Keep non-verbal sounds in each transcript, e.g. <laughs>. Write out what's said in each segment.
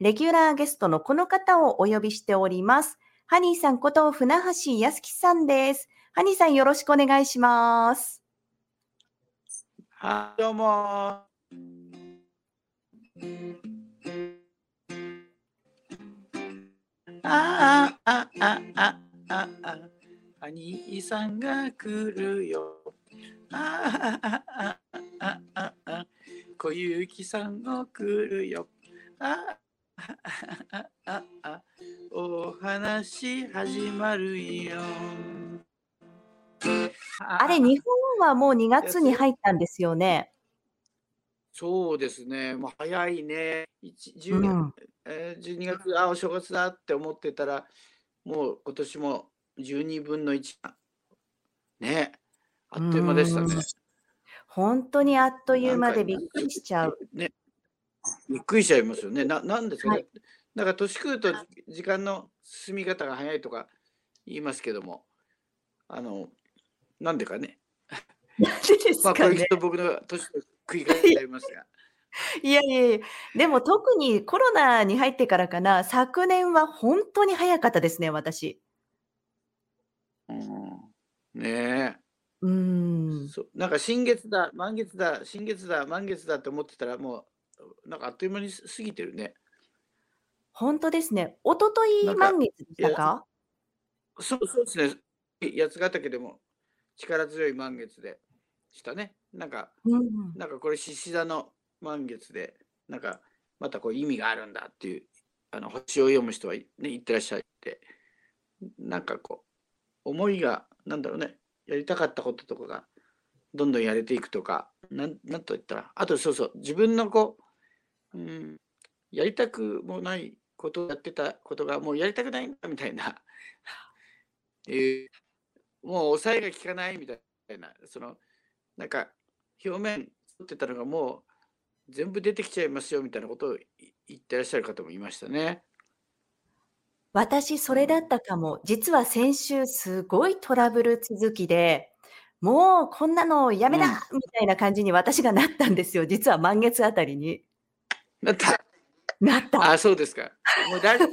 レギュラーゲストのこの方をお呼びしております。ハニーさんこと船橋康樹さんです。ハニーさんよろしくお願いします。はい、どうも。ああ、ああ、ああ、あ、ハニーさんが来るよ。ああ、ああ、ああ、あ、小雪さんも来るよ。あ、あ、お話始まるよ。あれ、日本はもう2月に入ったんですよね。そうですね、もう早いね。一う10ん。えー12月、あ、お正月だって思ってたら、もう今年も12分の1。ね、あうっという間でしたね。本当にあっというん間でびっくりしちゃう。ね、びっくりしちゃいますよね。な、なんですかはい。ね。なんか年食うと時間の進み方が早いとか言いますけども、あの、なんでかね。なんでですまあ、こかね。れきっと僕の年の食い方になりますが。いやいやいや、でも特にコロナに入ってからかな、昨年は本当に早かったですね、私。うん、ねえ。うーん。そう、なんか新月だ、満月だ、新月だ、満月だって思ってたら、もう、なんかあっという間に過ぎてるね。本当ですね。一昨日満月でしたか？そう、そうですね。八ヶ岳でも力強い満月でしたね。なんか、うん。なんかこれ獅子座の満月で、なんかまたこう意味があるんだっていう、あの星を読む人はね、言ってらっしゃって、なんかこう、思いが、なんだろうね、やりたかったこととかが、どんどんやれていくとか、なん、なんと言ったら、あとそうそう、自分のこう、うん、やりたくもないことをやってたことが、もうやりたくないんだみたいな、<laughs> えーもう抑えが効かないみたいな、その、なんか、表面取ってたのがもう全部出てきちゃいますよみたいなことをい言ってらっしゃる方もいましたね。私、そうれだっん。たかも。実は先週すごいトラブル続きで、もうこんなのやめなうん。みたいな感じに私がなったんですよ。実は満月あたりに。なった。なった。あ、そうですか。もうラジ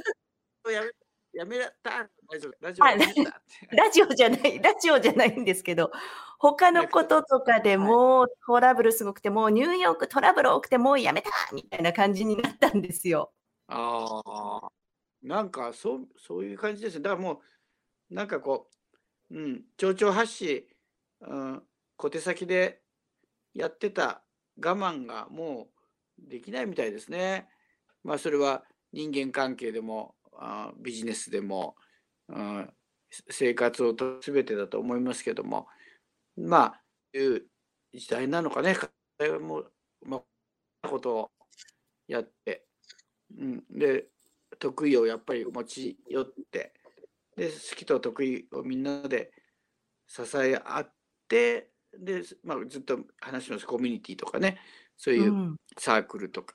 オやめ、やめた。大丈夫。ラジオラジオじゃない、ラジオじゃないんですけど、他のこととかではい。もうトラブルすごくて、もうニューヨークトラブル多くて、もうやめたみたいな感じになったんですよ。ああ。なんか、そう、そういう感じですね。だからもう、なんかこう、うん、丁々発し、うん、小手先でやってた我慢がもうできないみたいですね。まあ、それは人間関係でも、あビジネスでも、うん、生活をと全てだと思いますけども、まあ、いう時代なのかね。彼はもう、まあ、ことをやって、うん、で、得意をやっぱり持ち寄って、で、好きと得意をみんなで支え合って、で、まあ、ずっと話します。コミュニティとかね、そうう。いうんサークルとか、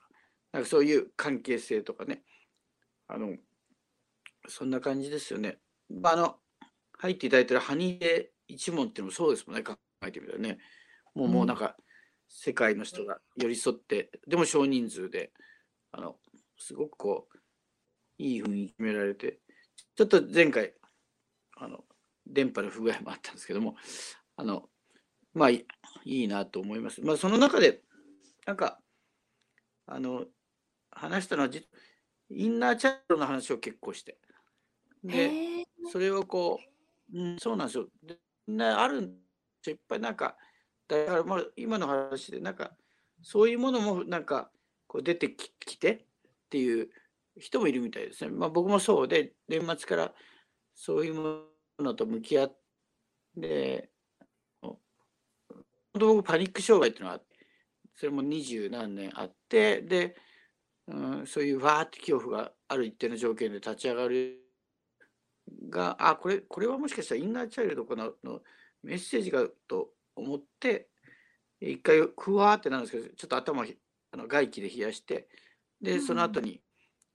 なんかそういう関係性とかね、あの、そんな感じですよね。まあ、あの、入っていただいてるハニーで一問っていうのもそうですもんね、考えてみたらね。もう、うん。もうなんか、世界の人が寄り添って、でも少人数で、あの、すごくこう、いい雰囲気決められて、ちょっと前回、あの、電波の不具合もあったんですけども、あの、まあ、いいいなと思います。まあ、その中で、なんか、あの、話したのはじ、インナーチャイルドの話を結構して、で。それをこう、うん、そうなんですよ。でみんなあるんですよいっぱいなんか、だからまあ今の話で、なんか、そういうものもなんか、こう出てききてっていう人もいるみたいですね。まあ僕もそうで、年末からそういうものと向き合って、本当僕パニック障害っていうのがあって、それも二十何年あって、で、うん、そういうわーって恐怖がある一定の条件で立ち上がる。が、あ、これ、これはもしかしたらインナーチャイルドかなのメッセージがと思って、一回ふわーってなるんですけど、ちょっと頭ひあの外気で冷やして、うで、その後ん。に、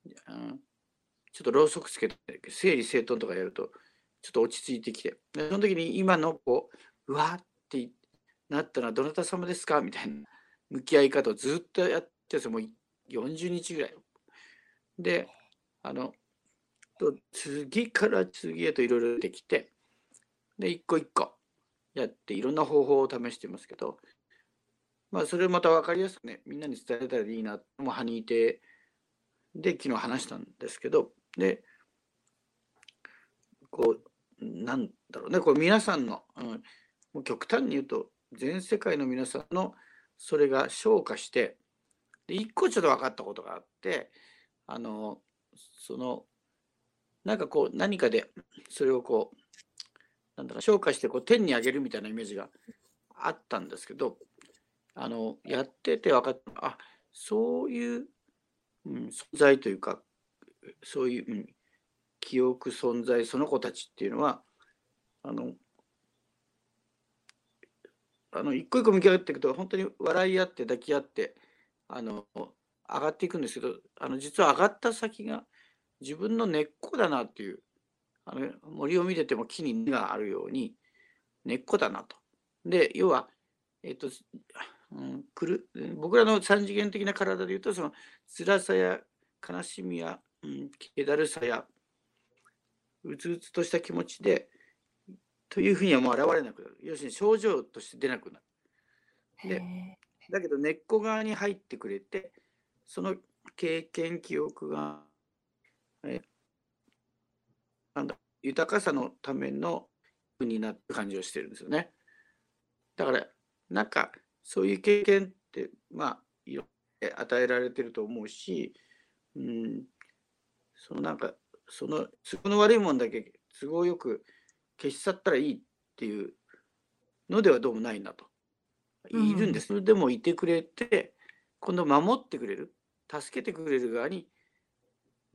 うん、ちょっとろうそくつけて、整理整頓とかやると、ちょっと落ち着いてきて、でその時に今のこう、うわーってなったのはどなた様ですか？みたいな向き合い方をずっとやってるんですよ、もう40日ぐらい。で、あの、次から次へといろいろ出てきて、で、一個一個やっていろんな方法を試してますけど、まあ、それまた分かりやすくね、みんなに伝えたらいいな、もうハニーテで昨日話したんですけど、で、こう、なんだろうね、これ皆さんの、うん、もう極端に言うと、全世界の皆さんのそれが昇華して、で、一個ちょっと分かったことがあって、あの、その、なんかこう、何かで、それをこう、なんだか昇華してこう天に上げるみたいなイメージがあったんですけど、あの、やってて分かった、あ、そういう、うん、存在というか、そういう、うん、記憶存在その子たちっていうのはあのあの一個一個向き合っていくと本当に笑い合って抱き合ってあの上がっていくんですけどあの実は上がった先が自分の根っこだなっていうあの森を見てても木に根があるように根っこだなと。で要は、えっとうん、くる僕らの三次元的な体でいうとその辛さや悲しみや、うん、気だるさやうつうつとした気持ちでというふうにはもう現れなくなる要するに症状として出なくなる。でだけど根っこ側に入ってくれてその経験記憶がえなんだ豊かさのためのになって感じをしてるんですよね。だからなんかそういう経験ってまあ与えられてると思うし、うん、そのなんかその都合の悪いもんだけ都合よく消し去ったらいいっていうのではどうもないなと。いるんです。うん、でもいてくれて今度守ってくれる助けてくれる側に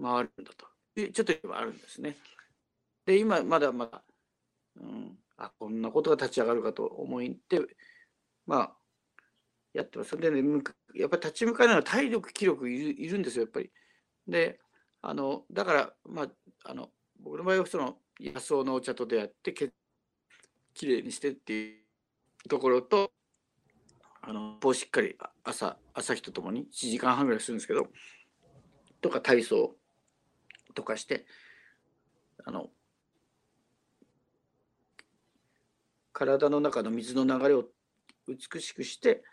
回るんだとちょっと今あるんですね。で今まだまだ、うん、あこんなことが立ち上がるかと思ってまあやってます。でねやっぱり立ち向かうのは体力気力いるいるんですよやっぱり。であのだからまああの僕の場合はその野草のお茶と出会ってけきれいにしてっていうところとあのをしっかり朝朝日とともに1時間半ぐらいするんですけどとか体操とかしてあの体の中の水の流れを美しくして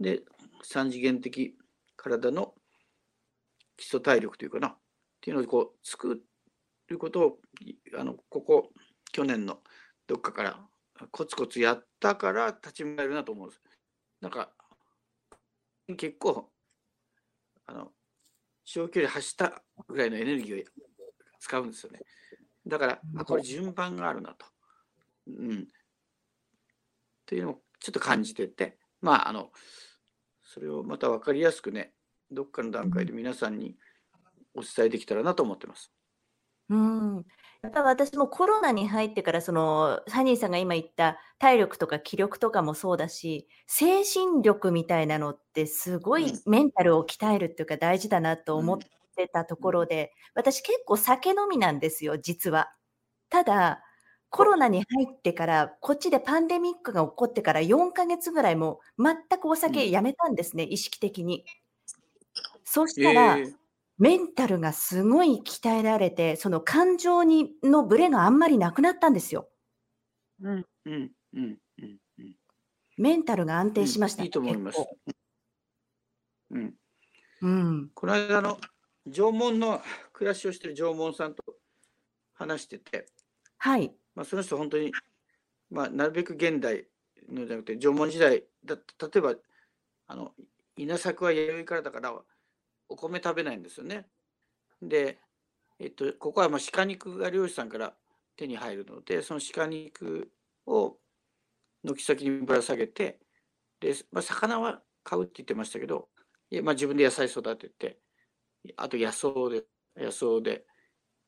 で三次元的体の基礎体力というかなっていうのをこう作ることをあのここ去年のどっかからコツコツやったから立ち向かえるなと思うんです。なんか結構あの長距離走ったぐらいのエネルギーを使うんですよね。だからあこれ順番があるなと。うん。っていうのをちょっと感じててまああのそれをまた分かりやすくねどっかの段階で皆さんにお伝えできたらなと思ってます。うん。やっぱ私もコロナに入ってから、その、サニーさんが今言った体力とか気力とかもそうだし、精神力みたいなのってすごいメンタルを鍛えるっていうか大事だなと思ってたところで、私結構酒飲みなんですよ、実は。ただ、コロナに入ってから、こっちでパンデミックが起こってから4ヶ月ぐらいも全くお酒やめたんですね、意識的に。そしたらえ。メンタルがすごい鍛えられて、その感情にのブレがあんまりなくなったんですよ。うん、うん、うん、うん、メンタルが安定しました。いいと思います。うん。うん。この間の縄文の暮らしをしてる縄文さんと話してて、はい。まあ、その人本当に、まあ、なるべく現代のじゃなくて縄文時代だ例えばあの稲作は弥生からだからお米食べないんですよね。で、えっと、ここはまあ鹿肉が漁師さんから手に入るので、その鹿肉を軒先にぶら下げて、で、まあ、魚は買うって言ってましたけど、まあ、自分で野菜育てて、あと野草で、野草で、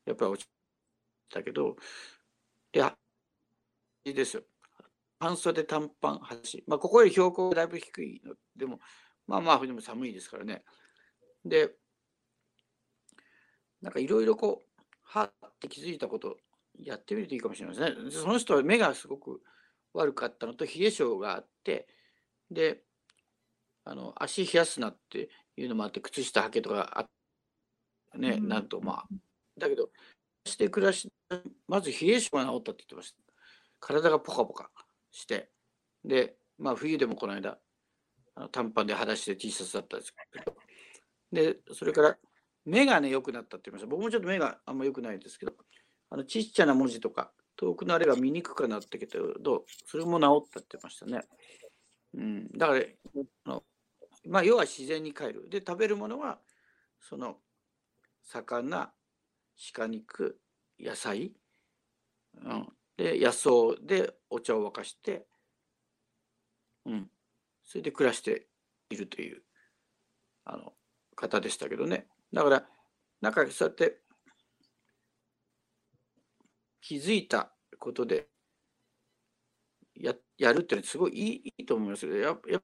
やっぱり落ちたけど、で、いいですよ。半袖短パン端。まあ、ここより標高がだいぶ低いのでも、まあまあ、でも寒いですからね。で、なんかいろいろこう、はって気づいたことやってみるといいかもしれませんね。その人は目がすごく悪かったのと冷え性があって、で、あの足冷やすなっていうのもあって、靴下履けとかあね、うん。なるとまあだけどして暮らしまず冷え性が治ったって言ってました。体がポカポカしてでまあ冬でもこの間あの短パンで裸足で T シャツだったんですけどでそれから目がね良くなったって言いました僕もちょっと目があんま良くないですけどあのちっちゃな文字とか遠くのあれが見にくくなってきてどそれも治ったって言ってましたね。うん、だからあのまあ要は自然に帰る。で食べるものはその魚鹿肉野菜、うん、で野草でお茶を沸かして、うん、それで暮らしているというあの方でしたけどね。だからなんかそうやって気づいたことでややるっていうのはすごいいいいいと思いますよ。やっやっ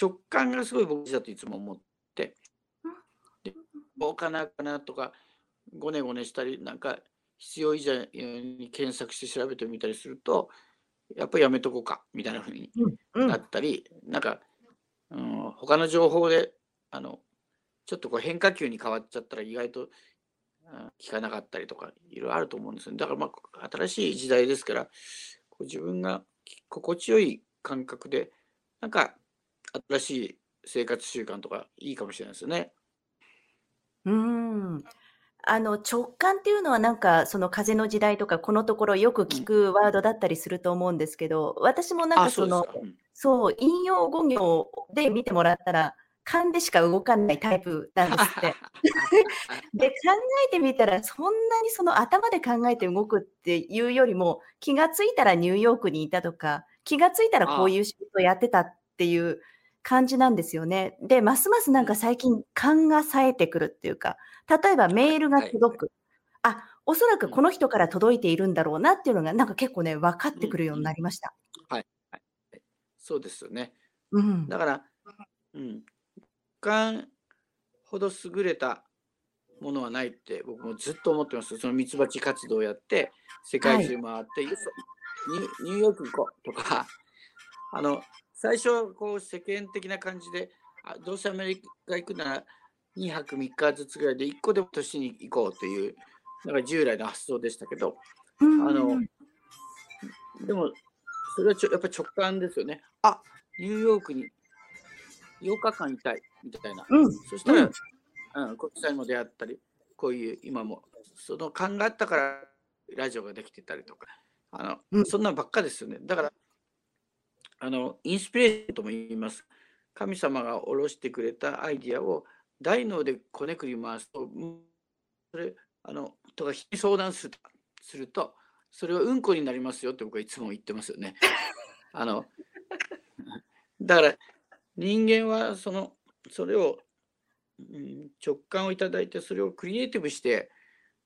直感がすごい僕だといつも思って。でどうかなかなとかごねごねしたりなんか必要以上に検索して調べてみたりするとやっぱりやめとこうかみたいなふうにうん。なったり、なんか、うん、他の情報であのちょっとこう変化球に変わっちゃったら意外と、うん、聞かなかったりとかいろいろあると思うんですよね。だからまあ新しい時代ですからこう自分が心地よい感覚でなんか新しい生活習慣とかいいかもしれないですよね。うん。あの、直感っていうのはなんか、その風の時代とか、このところよくうん、聞くワードだったりすると思うんですけど、私もなんあ、かそうの、そ。うん、そう、引用語行で見てもらったら、勘でしか動かないタイプなんですって。<laughs> で、考えてみたら、そんなにその頭で考えて動くっていうよりも、気がついたらニューヨークにいたとか、気がついたらこうあいう仕事をやってたっていう感じなんですよね。で、ますますなんか最近勘が冴えてくるっていうか、例えばメールがはい。届く。あ、おそらくうん、この人から届いているんだろうなっていうのが、なんか結構ね、分かっうん、てくるよううん。になりました。はい。はい。そうですよね。うん。だから、うん、感ほど優れたものはないって僕もずっと思ってます。そのミツバチ活動をやって、世はい。界中回って、よそニニューヨーク行こうとか、<laughs> あの、最初、こう、世間的な感じで、あどうせアメリカ行くなら2泊3日ずつぐらいで1個でも年に行こうという、なんか従来の発想でしたけど、うあんの、でも、それはちょやっぱり直感ですよね。あニューヨークに8日間いたいみたいな。うん。そしたら、うん。うん、国際も出会ったり、こういう今も、その勘があったからラジオができてたりとか、あのうん。そんなんばっかですよね。だから、あのインスピレーションとも言います。神様が下ろしてくれたアイディアを大脳でこねくり回すと、うんそれあのとか人に相談するとすると、それはうんこになりますよって僕はいつも言ってますよね。あの <laughs> だから人間はそのそれを、うん、直感をいただいてそれをクリエイティブして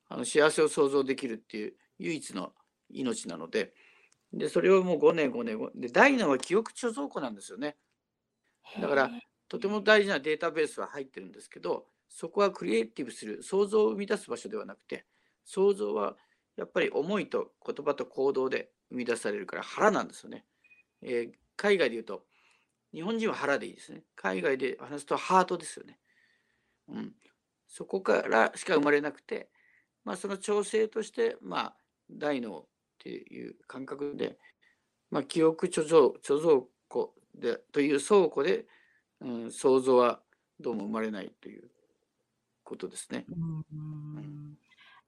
あの幸せを想像できるっていう唯一の命なので。でそれをもう5年5年5で大脳は記憶貯蔵庫なんですよね。だから。とても大事なデータベースは入ってるんですけどそこはクリエイティブする想像を生み出す場所ではなくて想像はやっぱり思いと言葉と行動で生み出されるから腹なんですよね、えー海外で言うと日本人は腹でいいですね海外で話すとハートですよねうん、そこからしか生まれなくて、まあ、その調整として、まあ、大脳っていう感覚で、まあ、記憶貯蔵貯蔵庫でという倉庫で、うん、想像はどうも生まれないということですね。ううんん。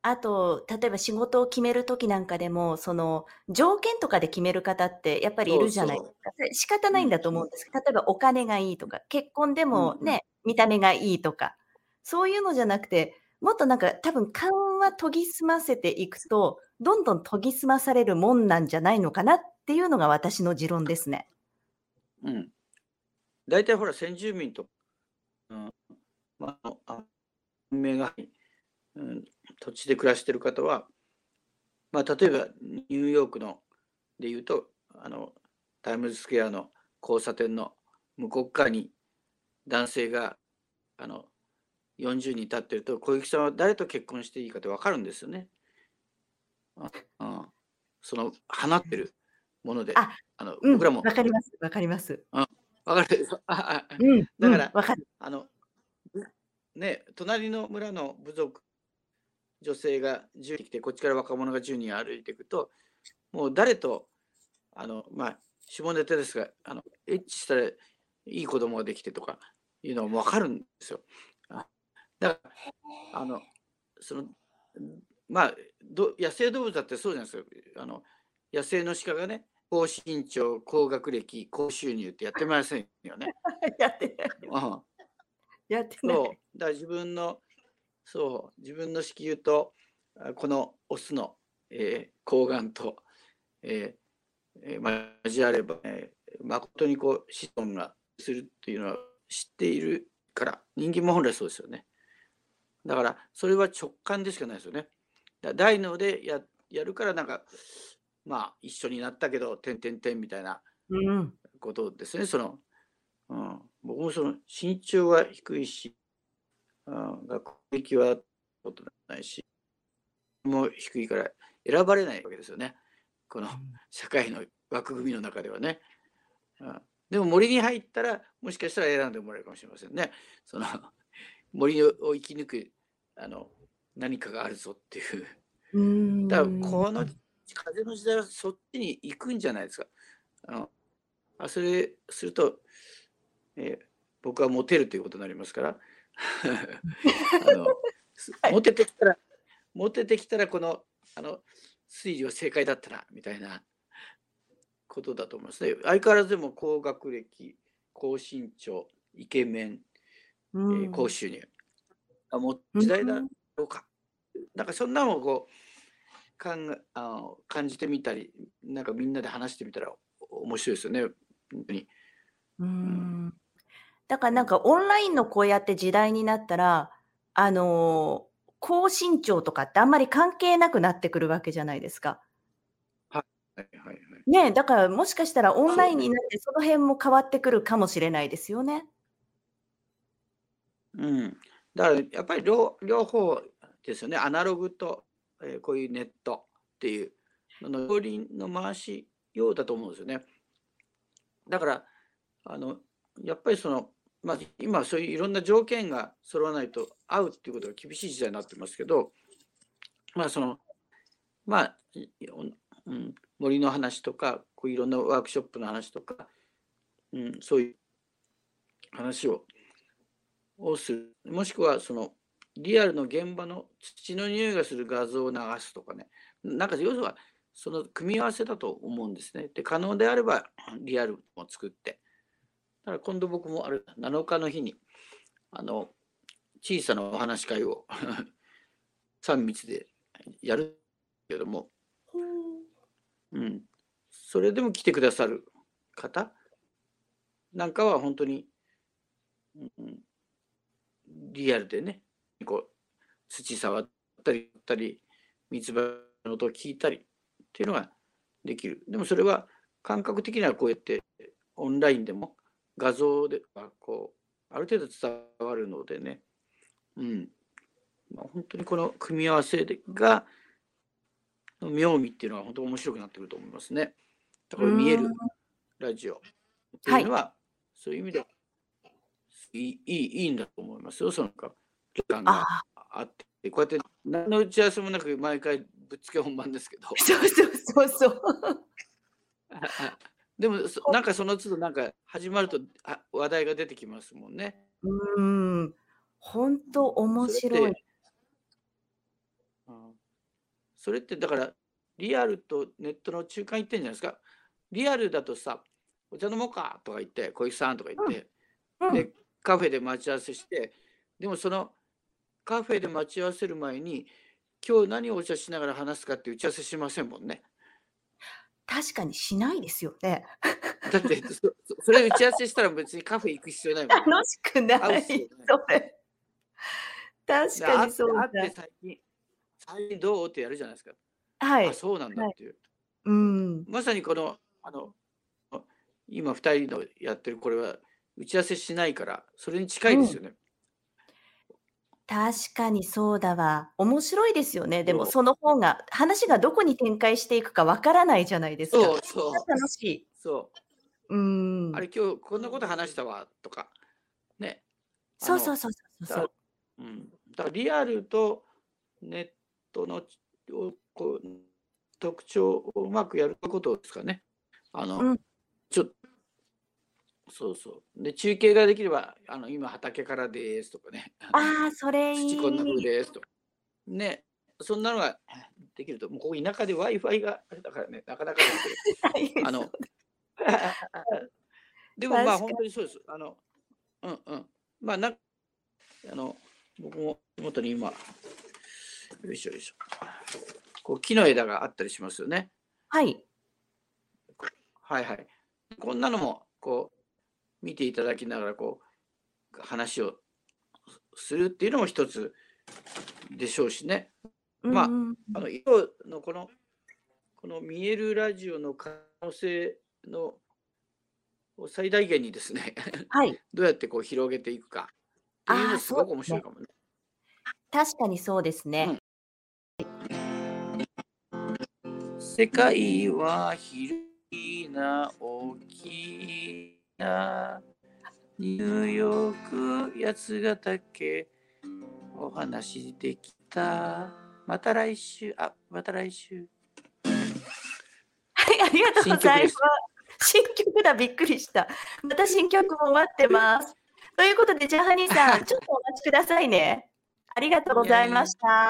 あと、例えば仕事を決めるときなんかでも、その条件とかで決める方ってやっぱりいそうるじゃないでそすか。それ仕方ないんだと思うんです。けど、例えばお金がいいとか、結婚でうんうん。もね、見た目がいいとか、そういうのじゃなくて、もっとなんか多分勘は研ぎ澄ませていくと、どんどん研ぎ澄まされるもんなんじゃないのかなっていうのが私の持論ですね。うん、大体ほら先住民と、うん。まあ、あ文明が、うん、土地で暮らしている方は、まあ、例えばニューヨークのでいうとあのタイムズスクエアの交差点の向こう側に男性があの40人立ってると小雪さんは誰と結婚していいかって分かるんですよね。ああその放ってるものであ、あのうん、僕らもわかります、わかります。わかるああうん、だから、うん、わかる。あの、ぶね、隣の村の部族、女性が10人来て、こっちから若者が10人歩いていくと、もう誰と、あの、まあ、下ネタですが、あの、エッチしたらいい子供ができてとかいうのも分かるんですよ。あだから、あの、その、まあ、ど野生動物だってそうじゃないですか。あの、野生の鹿がね、高身長、高学歴、高収入ってやってませんよね。<laughs> やってない。うんやってない。そう。だから自分の、そう、自分の子宮と、あこのオスの、えー、睾丸と、えーえー交われば、えー誠にこう子孫がするっていうのは知っているから、人間も本来そうですよね。だから、それは直感でしかないですよね。だ大脳でややるから、なんか、まあ、一緒になったけど、てんてんてんみたいなうん。ことですね。その、うん、僕もその身長は低いし、うん、学歴はことないし、もう低いから選ばれないわけですよね。この社会の枠組みの中ではね。うん、でも森に入ったら、もしかしたら選んでもらえるかもしれませんね。その <laughs> 森を生き抜くあの何かがあるぞっていう。うん。だからこの風の時代はそっちに行くんじゃないですか。あのあそれすると、えー僕はモテるということになりますから <laughs> あの、すはいモテてきたらモテてきたらこのあの推理は正解だったなみたいなことだと思いますね。相変わらずでも高学歴高身長イケメン、えうんー高収入あもう時代だろうか。なんかそんなのをこうかんあの感じてみたり、なんかみんなで話してみたらお面白いですよね。本当に。うん。だからなんかオンラインのこうやって時代になったら、あのー高身長とかってあんまり関係なくなってくるわけじゃないですか。はいはいはい。ねえ、だからもしかしたらオンラインになってその辺も変わってくるかもしれないですよね。うん。だからやっぱり両両方ですよね。アナログと、えーこういうネットっていうのの両輪の回しようだと思うんですよね。だからあのやっぱりその、まあ、今そういういろんな条件が揃わないと会うっていうことが厳しい時代になってますけどまあそのまあ、うん、森の話とかこういろんなワークショップの話とか、うん、そういう話ををするもしくはそのリアルの現場の土の匂いがする画像を流すとかねなんか要するはその組み合わせだと思うんですね。で可能であればリアルも作ってだから今度僕もある7日の日にあの小さなお話会を <laughs> 3密でやるけども、う。ん、それでも来てくださる方？なんかは本当に、うん、リアルでねこう土触ったりったり三つ葉の音を聞いたりっていうのができる。でもそれは感覚的にはこうやってオンラインでも画像ではこうある程度伝わるのでね、うん。まあ、本当にこの組み合わせでが妙味っていうのは本当面白くなってくると思いますね。だから見えるラジオ。っていうのは、そういう意味でいいいいいいんだと思いますよ。そのか時間がああってこうやって何の打ち合わせもなく毎回ぶっつけ本番ですけど。あ、そうそうそうそう。<laughs> でもそなんかその都度なんか始まるとあ話題が出てきますもんね。うん。本当面白いそれっ。てだからリアルとネットの中間行ってんじゃないですか。リアルだとさ、お茶飲もうかとか言って、小池さんとか言って、うんで、カフェで待ち合わせして、でもそのカフェで待ち合わせる前に、今日何をお茶しながら話すかって打ち合わせしませんもんね。確かにしないですよね。だってそ、<laughs> そそれ打ち合わせしたら別にカフェ行く必要ないもんね。楽しくない。合うっすよねそれ。確でかにそうだ。会って最近、最近どうってやるじゃないですか。はいあ、。そうなんだっていう。うん。まさにこの、あの、今2人のやってるこれは打ち合わせしないから、それに近いですよね。確かにそうだわ。面白いですよね。でもそうその方が話がどこに展開していくかわからないじゃないですか。そうそう楽しい。そう。うん。あれ今日こんなこと話したわとか、ね。あのそうそうそうそうそう。うん。だからリアルとネットのをこう特徴をうまくやることですかね。あの、うん。そうそう。で、中継ができれば、あの、今畑からですとかね、あの、ああ、それ土こんな風いい。ですとか。ね、そんなのができると、もうここ田舎で Wi-Fi があれだからね、なかなかですけど、<laughs> あの、でもまあ本当にそうです。あの、うんうん。まあな、あの、僕も手元に今、よいしょよいしょ。こう木の枝があったりしますよね。はい。はいはい。こんなのも、こう、見ていただきながら、こう、話をするっていうのも一つでしょうしね。まあ、うんうんあの、色のこの、この見えるラジオの可能性のを最大限にですね、はい。<laughs> どうやってこう広げていくかっていうのすごく。面白いかもね。確かにそうですね。世界は広いな、大きいな。ニューヨーク、八ヶ岳、お話できた。また来週、あ、また来週。はい、ありがとう新ございます。新曲だ、びっくりした。また新曲も待ってます。ということで、じゃあ、ハニーさん、ちょっとお待ちくださいね。ありがとうございました。